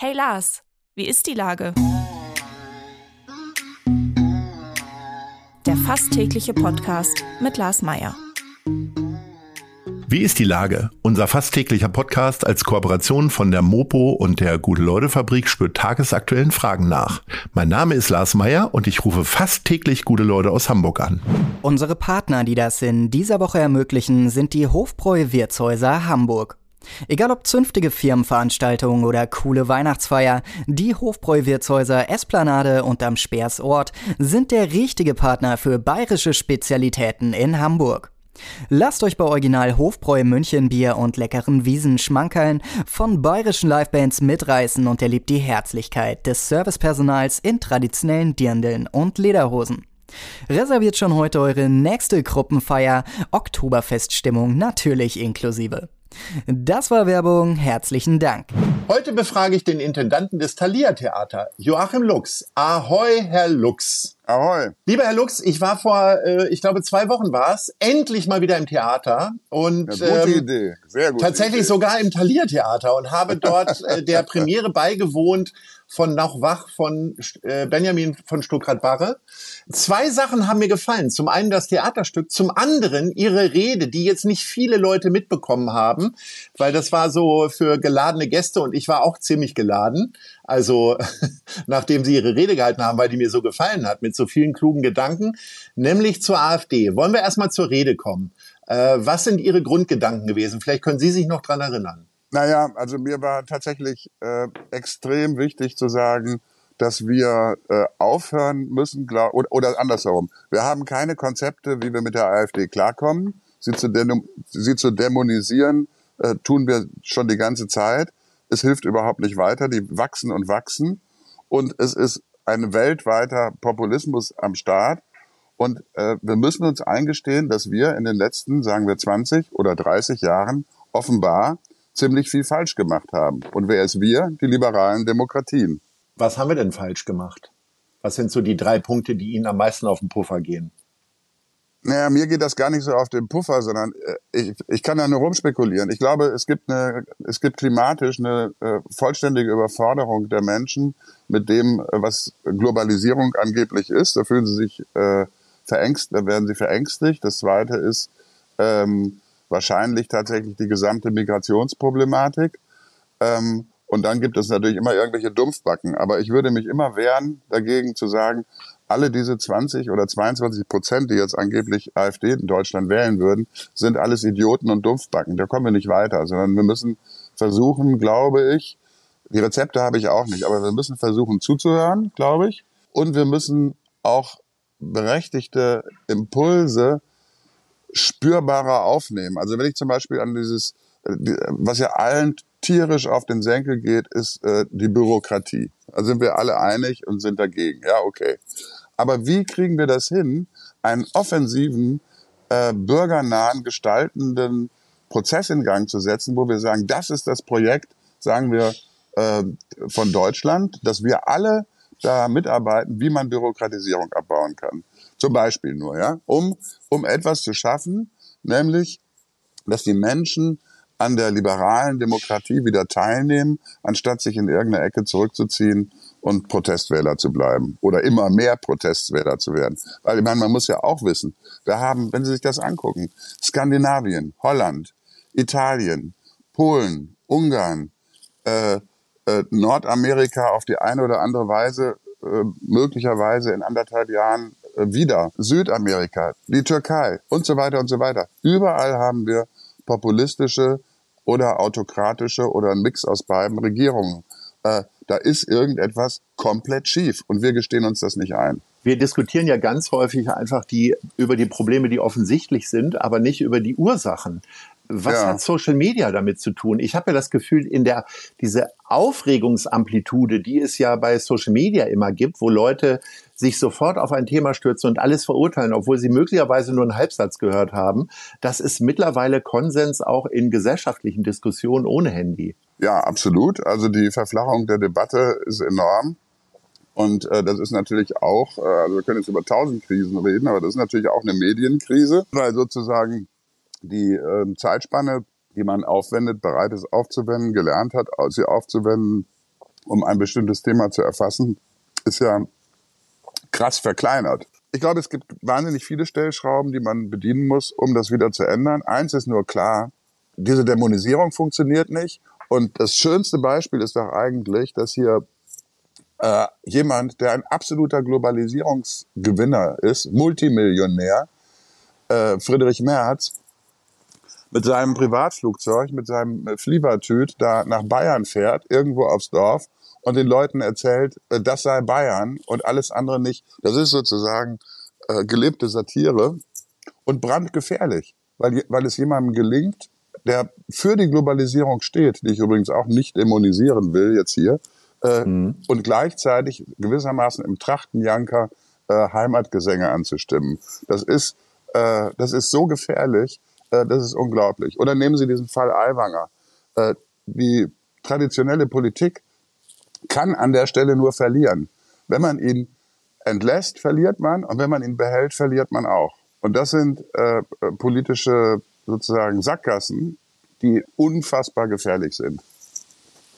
Hey Lars, wie ist die Lage? Der fast tägliche Podcast mit Lars Meier. Wie ist die Lage? Unser fast täglicher Podcast als Kooperation von der Mopo und der Gute-Leute-Fabrik spürt tagesaktuellen Fragen nach. Mein Name ist Lars Meier und ich rufe fast täglich gute Leute aus Hamburg an. Unsere Partner, die das in dieser Woche ermöglichen, sind die Hofbräu Wirtshäuser Hamburg. Egal ob zünftige Firmenveranstaltungen oder coole Weihnachtsfeier, die Hofbräu-Wirtshäuser Esplanade und am Speersort sind der richtige Partner für bayerische Spezialitäten in Hamburg. Lasst euch bei Original Hofbräu München Bier und leckeren Wiesen schmankeln, von bayerischen Livebands mitreißen und erlebt die Herzlichkeit des Servicepersonals in traditionellen Dirndeln und Lederhosen. Reserviert schon heute eure nächste Gruppenfeier, Oktoberfeststimmung natürlich inklusive. Das war Werbung. Herzlichen Dank. Heute befrage ich den Intendanten des Thalia Theater, Joachim Lux. Ahoi, Herr Lux. Ahoi. Lieber Herr Lux, ich war vor, äh, ich glaube, zwei Wochen war es, endlich mal wieder im Theater und ja, gute ähm, Idee. Sehr gut. Tatsächlich Idee. sogar im Thalia Theater und habe dort äh, der Premiere beigewohnt von Noch wach von äh, Benjamin von Stuckrad-Barre. Zwei Sachen haben mir gefallen. Zum einen das Theaterstück, zum anderen ihre Rede, die jetzt nicht viele Leute mitbekommen haben, weil das war so für geladene Gäste und ich war auch ziemlich geladen. Also nachdem sie ihre Rede gehalten haben, weil die mir so gefallen hat, mit so vielen klugen Gedanken, nämlich zur AfD. Wollen wir erstmal zur Rede kommen? Äh, was sind Ihre Grundgedanken gewesen? Vielleicht können Sie sich noch dran erinnern. Naja, also mir war tatsächlich äh, extrem wichtig zu sagen, dass wir äh, aufhören müssen, glaub, oder, oder andersherum. Wir haben keine Konzepte, wie wir mit der AfD klarkommen. Sie zu, sie zu dämonisieren, äh, tun wir schon die ganze Zeit. Es hilft überhaupt nicht weiter. Die wachsen und wachsen. Und es ist ein weltweiter Populismus am Start. Und äh, wir müssen uns eingestehen, dass wir in den letzten, sagen wir, 20 oder 30 Jahren offenbar ziemlich viel falsch gemacht haben. Und wer ist wir? Die liberalen Demokratien. Was haben wir denn falsch gemacht? Was sind so die drei Punkte, die Ihnen am meisten auf den Puffer gehen? Naja, mir geht das gar nicht so auf den Puffer, sondern äh, ich, ich kann da nur rumspekulieren. Ich glaube, es gibt eine, es gibt klimatisch eine äh, vollständige Überforderung der Menschen mit dem, äh, was Globalisierung angeblich ist. Da fühlen sie sich äh, verängstigt, da werden sie verängstigt. Das zweite ist, ähm, wahrscheinlich tatsächlich die gesamte Migrationsproblematik. Ähm, und dann gibt es natürlich immer irgendwelche Dumpfbacken. Aber ich würde mich immer wehren, dagegen zu sagen, alle diese 20 oder 22 Prozent, die jetzt angeblich AfD in Deutschland wählen würden, sind alles Idioten und Dumpfbacken. Da kommen wir nicht weiter, sondern wir müssen versuchen, glaube ich, die Rezepte habe ich auch nicht, aber wir müssen versuchen zuzuhören, glaube ich. Und wir müssen auch berechtigte Impulse spürbarer aufnehmen. Also wenn ich zum Beispiel an dieses, äh, was ja allen tierisch auf den Senkel geht, ist äh, die Bürokratie. Da sind wir alle einig und sind dagegen. Ja, okay. Aber wie kriegen wir das hin, einen offensiven, äh, bürgernahen, gestaltenden Prozess in Gang zu setzen, wo wir sagen, das ist das Projekt, sagen wir, äh, von Deutschland, dass wir alle da mitarbeiten, wie man Bürokratisierung abbauen kann. Zum Beispiel nur, ja, um, um etwas zu schaffen, nämlich, dass die Menschen an der liberalen Demokratie wieder teilnehmen, anstatt sich in irgendeine Ecke zurückzuziehen und Protestwähler zu bleiben oder immer mehr Protestwähler zu werden. Weil ich meine, man muss ja auch wissen, wir haben, wenn Sie sich das angucken, Skandinavien, Holland, Italien, Polen, Ungarn, äh, äh, Nordamerika auf die eine oder andere Weise äh, möglicherweise in anderthalb Jahren äh, wieder Südamerika, die Türkei und so weiter und so weiter. Überall haben wir populistische oder autokratische oder ein Mix aus beiden Regierungen. Äh, da ist irgendetwas komplett schief und wir gestehen uns das nicht ein. Wir diskutieren ja ganz häufig einfach die, über die Probleme, die offensichtlich sind, aber nicht über die Ursachen. Was ja. hat Social Media damit zu tun? Ich habe ja das Gefühl, in der diese Aufregungsamplitude, die es ja bei Social Media immer gibt, wo Leute sich sofort auf ein Thema stürzen und alles verurteilen, obwohl sie möglicherweise nur einen Halbsatz gehört haben, das ist mittlerweile Konsens auch in gesellschaftlichen Diskussionen ohne Handy. Ja, absolut. Also die Verflachung der Debatte ist enorm. Und äh, das ist natürlich auch, äh, also wir können jetzt über tausend Krisen reden, aber das ist natürlich auch eine Medienkrise, weil sozusagen die äh, Zeitspanne, die man aufwendet, bereit ist aufzuwenden, gelernt hat, sie aufzuwenden, um ein bestimmtes Thema zu erfassen, ist ja krass verkleinert. Ich glaube, es gibt wahnsinnig viele Stellschrauben, die man bedienen muss, um das wieder zu ändern. Eins ist nur klar, diese Dämonisierung funktioniert nicht. Und das schönste Beispiel ist doch eigentlich, dass hier äh, jemand, der ein absoluter Globalisierungsgewinner ist, Multimillionär, äh, Friedrich Merz, mit seinem Privatflugzeug, mit seinem äh, Flievertüt da nach Bayern fährt, irgendwo aufs Dorf und den Leuten erzählt, äh, das sei Bayern und alles andere nicht. Das ist sozusagen äh, gelebte Satire und brandgefährlich, weil, weil es jemandem gelingt, der für die Globalisierung steht, die ich übrigens auch nicht dämonisieren will jetzt hier, äh, mhm. und gleichzeitig gewissermaßen im Trachtenjanker äh, Heimatgesänge anzustimmen. Das ist, äh, das ist so gefährlich, äh, das ist unglaublich. Oder nehmen Sie diesen Fall Aiwanger. Äh, die traditionelle Politik kann an der Stelle nur verlieren. Wenn man ihn entlässt, verliert man und wenn man ihn behält, verliert man auch. Und das sind äh, politische sozusagen Sackgassen, die unfassbar gefährlich sind.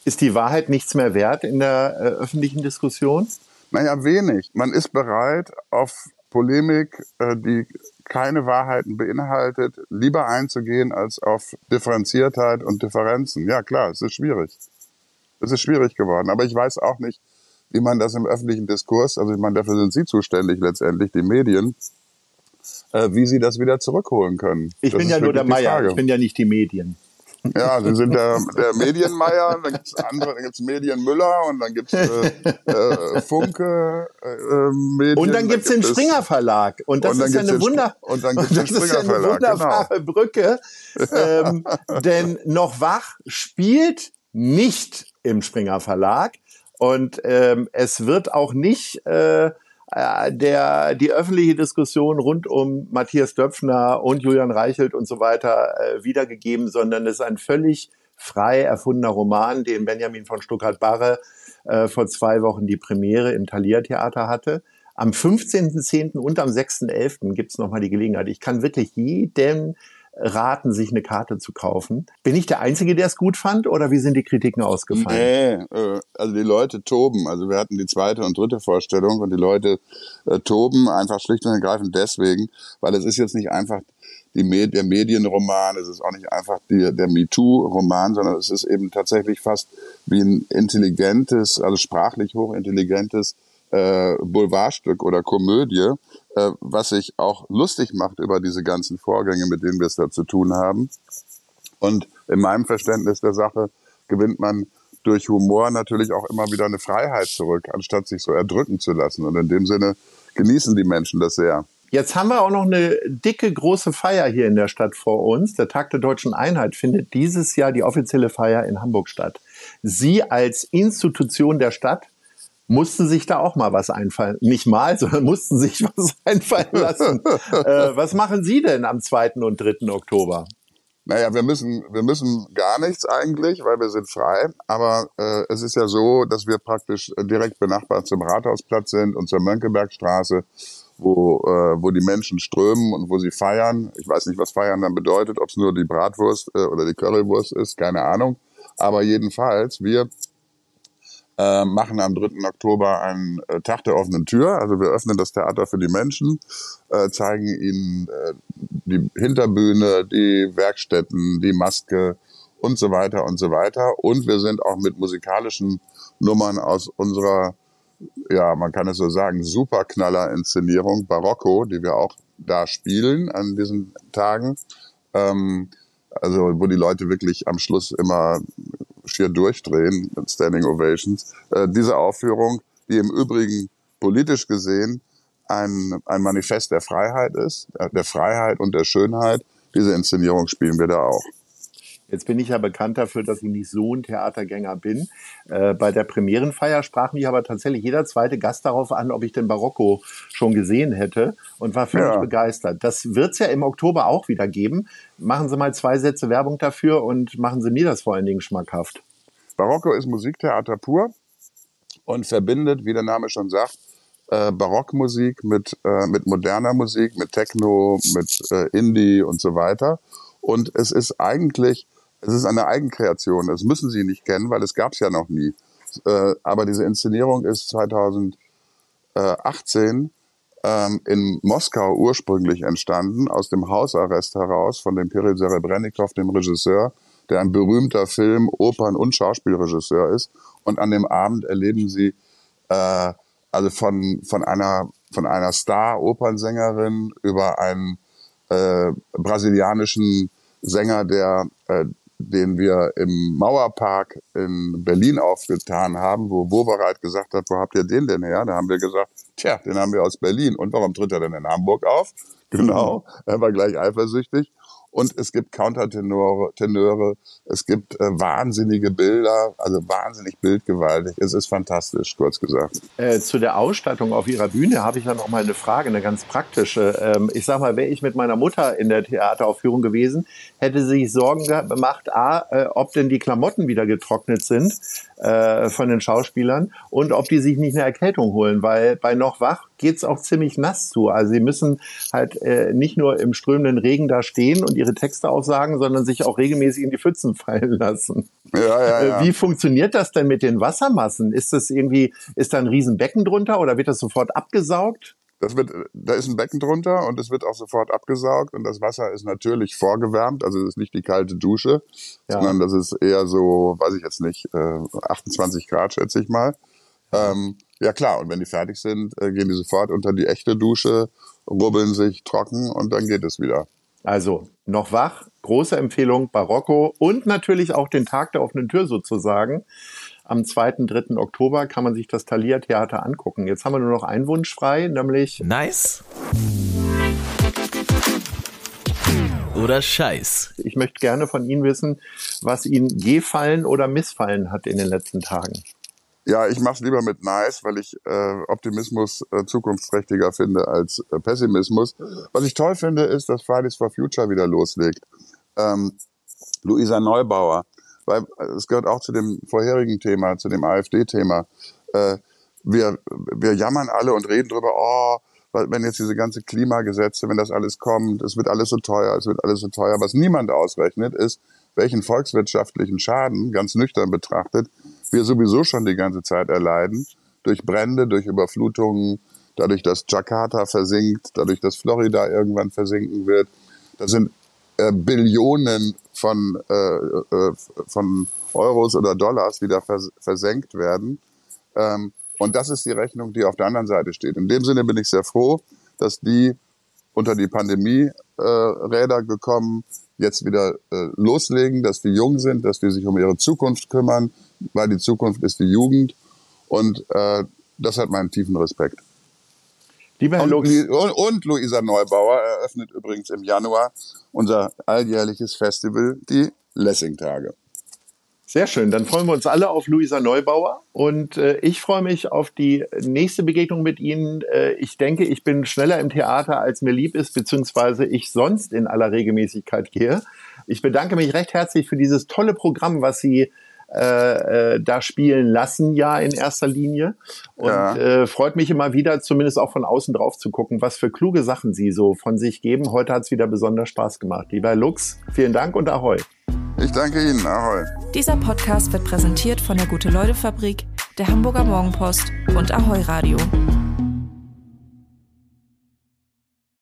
Ist die Wahrheit nichts mehr wert in der äh, öffentlichen Diskussion? Naja, wenig. Man ist bereit, auf Polemik, äh, die keine Wahrheiten beinhaltet, lieber einzugehen als auf Differenziertheit und Differenzen. Ja, klar, es ist schwierig. Es ist schwierig geworden. Aber ich weiß auch nicht, wie man das im öffentlichen Diskurs, also ich meine, dafür sind Sie zuständig letztendlich, die Medien, äh, wie Sie das wieder zurückholen können. Ich das bin ja nur der Meier, ich bin ja nicht die Medien. Ja, Sie sind der, der Medienmeier, dann gibt's andere, dann gibt's Medienmüller und dann gibt's äh, äh, Funke äh, Medien. Und dann gibt's den Springer Verlag. Und das und ist ja eine Wunder und dann gibt's den Springer ist ja eine wunderbare genau. Brücke. Ähm, denn noch wach spielt nicht im Springer Verlag und ähm, es wird auch nicht äh, der, die öffentliche Diskussion rund um Matthias Döpfner und Julian Reichelt und so weiter äh, wiedergegeben, sondern es ist ein völlig frei erfundener Roman, den Benjamin von Stuttgart-Barre äh, vor zwei Wochen die Premiere im Thalia Theater hatte. Am 15.10. und am 6.11. gibt es nochmal die Gelegenheit. Ich kann wirklich jedem raten, sich eine Karte zu kaufen. Bin ich der Einzige, der es gut fand oder wie sind die Kritiken ausgefallen? Nee, äh, also die Leute toben. Also wir hatten die zweite und dritte Vorstellung und die Leute äh, toben einfach schlicht und ergreifend deswegen, weil es ist jetzt nicht einfach die Med der Medienroman, es ist auch nicht einfach die, der MeToo-Roman, sondern es ist eben tatsächlich fast wie ein intelligentes, also sprachlich hochintelligentes äh, Boulevardstück oder Komödie, äh, was sich auch lustig macht über diese ganzen Vorgänge, mit denen wir es da zu tun haben. Und in meinem Verständnis der Sache gewinnt man durch Humor natürlich auch immer wieder eine Freiheit zurück, anstatt sich so erdrücken zu lassen. Und in dem Sinne genießen die Menschen das sehr. Jetzt haben wir auch noch eine dicke, große Feier hier in der Stadt vor uns. Der Tag der deutschen Einheit findet dieses Jahr die offizielle Feier in Hamburg statt. Sie als Institution der Stadt mussten sich da auch mal was einfallen. Nicht mal, sondern mussten sich was einfallen lassen. äh, was machen Sie denn am 2. und 3. Oktober? Naja, wir müssen, wir müssen gar nichts eigentlich, weil wir sind frei. Aber äh, es ist ja so, dass wir praktisch direkt benachbart zum Rathausplatz sind und zur Mönckebergstraße, wo, äh, wo die Menschen strömen und wo sie feiern. Ich weiß nicht, was feiern dann bedeutet, ob es nur die Bratwurst äh, oder die Currywurst ist, keine Ahnung. Aber jedenfalls, wir äh, machen am 3. Oktober einen äh, Tag der offenen Tür. Also wir öffnen das Theater für die Menschen, äh, zeigen ihnen äh, die Hinterbühne, die Werkstätten, die Maske und so weiter und so weiter. Und wir sind auch mit musikalischen Nummern aus unserer, ja, man kann es so sagen, Superknaller-Inszenierung Barocco, die wir auch da spielen an diesen Tagen. Ähm, also wo die Leute wirklich am Schluss immer schier durchdrehen mit Standing Ovations. Äh, diese Aufführung, die im Übrigen politisch gesehen ein, ein Manifest der Freiheit ist, der Freiheit und der Schönheit, diese Inszenierung spielen wir da auch. Jetzt bin ich ja bekannt dafür, dass ich nicht so ein Theatergänger bin. Äh, bei der Premierenfeier sprach mich aber tatsächlich jeder zweite Gast darauf an, ob ich den Barocco schon gesehen hätte und war völlig ja. begeistert. Das wird es ja im Oktober auch wieder geben. Machen Sie mal zwei Sätze Werbung dafür und machen Sie mir das vor allen Dingen schmackhaft. Barocco ist Musiktheater pur und verbindet, wie der Name schon sagt, äh, Barockmusik mit, äh, mit moderner Musik, mit Techno, mit äh, Indie und so weiter. Und es ist eigentlich es ist eine Eigenkreation. Das müssen Sie nicht kennen, weil es gab es ja noch nie. Äh, aber diese Inszenierung ist 2018 ähm, in Moskau ursprünglich entstanden, aus dem Hausarrest heraus von dem Kirill Serebrennikov, dem Regisseur, der ein berühmter Film-, Opern- und Schauspielregisseur ist. Und an dem Abend erleben sie äh, also von, von einer, von einer Star-Opernsängerin über einen äh, brasilianischen Sänger, der äh, den wir im Mauerpark in Berlin aufgetan haben, wo Wobereit gesagt hat, wo habt ihr den denn her? Da haben wir gesagt, tja, den haben wir aus Berlin. Und warum tritt er denn in Hamburg auf? Genau, er war gleich eifersüchtig und es gibt Countertenöre, Tenöre, es gibt äh, wahnsinnige Bilder, also wahnsinnig bildgewaltig. Es ist fantastisch, kurz gesagt. Äh, zu der Ausstattung auf Ihrer Bühne habe ich ja noch mal eine Frage, eine ganz praktische. Ähm, ich sag mal, wäre ich mit meiner Mutter in der Theateraufführung gewesen, hätte sie sich Sorgen gemacht, a, äh, ob denn die Klamotten wieder getrocknet sind äh, von den Schauspielern und ob die sich nicht eine Erkältung holen, weil bei noch wach geht's auch ziemlich nass zu. Also sie müssen halt äh, nicht nur im strömenden Regen da stehen und ihre Texte aufsagen, sondern sich auch regelmäßig in die Pfützen fallen lassen. Ja, ja, ja. Äh, wie funktioniert das denn mit den Wassermassen? Ist das irgendwie, ist da ein Riesenbecken drunter oder wird das sofort abgesaugt? Das wird, da ist ein Becken drunter und es wird auch sofort abgesaugt und das Wasser ist natürlich vorgewärmt, also es ist nicht die kalte Dusche, ja. sondern das ist eher so, weiß ich jetzt nicht, 28 äh, Grad schätze ich mal. Ähm, ja klar, und wenn die fertig sind, äh, gehen die sofort unter die echte Dusche, rubbeln sich trocken und dann geht es wieder. Also noch wach, große Empfehlung, Barocco und natürlich auch den Tag der offenen Tür sozusagen. Am 2. 3. Oktober kann man sich das Thalia Theater angucken. Jetzt haben wir nur noch einen Wunsch frei, nämlich Nice oder Scheiß. Ich möchte gerne von Ihnen wissen, was Ihnen gefallen oder missfallen hat in den letzten Tagen. Ja, ich mache es lieber mit Nice, weil ich äh, Optimismus äh, zukunftsträchtiger finde als äh, Pessimismus. Was ich toll finde, ist, dass Fridays for Future wieder loslegt. Ähm, Luisa Neubauer, weil äh, es gehört auch zu dem vorherigen Thema, zu dem AfD-Thema. Äh, wir, wir jammern alle und reden drüber, oh, wenn jetzt diese ganze Klimagesetze, wenn das alles kommt, es wird alles so teuer, es wird alles so teuer. Was niemand ausrechnet, ist, welchen volkswirtschaftlichen Schaden, ganz nüchtern betrachtet, wir sowieso schon die ganze Zeit erleiden, durch Brände, durch Überflutungen, dadurch, dass Jakarta versinkt, dadurch, dass Florida irgendwann versinken wird. Das sind äh, Billionen von, äh, äh, von Euros oder Dollars, die da vers versenkt werden. Ähm, und das ist die Rechnung, die auf der anderen Seite steht. In dem Sinne bin ich sehr froh, dass die unter die Pandemie-Räder äh, gekommen jetzt wieder äh, loslegen, dass die jung sind, dass die sich um ihre Zukunft kümmern, weil die Zukunft ist die Jugend. Und äh, das hat meinen tiefen Respekt. Lieber Herr und, und, und Luisa Neubauer eröffnet übrigens im Januar unser alljährliches Festival, die Lessing-Tage. Sehr schön. Dann freuen wir uns alle auf Luisa Neubauer und äh, ich freue mich auf die nächste Begegnung mit Ihnen. Äh, ich denke, ich bin schneller im Theater, als mir lieb ist, beziehungsweise ich sonst in aller Regelmäßigkeit gehe. Ich bedanke mich recht herzlich für dieses tolle Programm, was Sie äh, äh, da spielen lassen, ja in erster Linie. Und ja. äh, freut mich immer wieder, zumindest auch von außen drauf zu gucken, was für kluge Sachen Sie so von sich geben. Heute hat es wieder besonders Spaß gemacht. Lieber Lux, vielen Dank und Ahoi. Ich danke Ihnen. Ahoi. Dieser Podcast wird präsentiert von der Gute-Leute-Fabrik, der Hamburger Morgenpost und Ahoi Radio.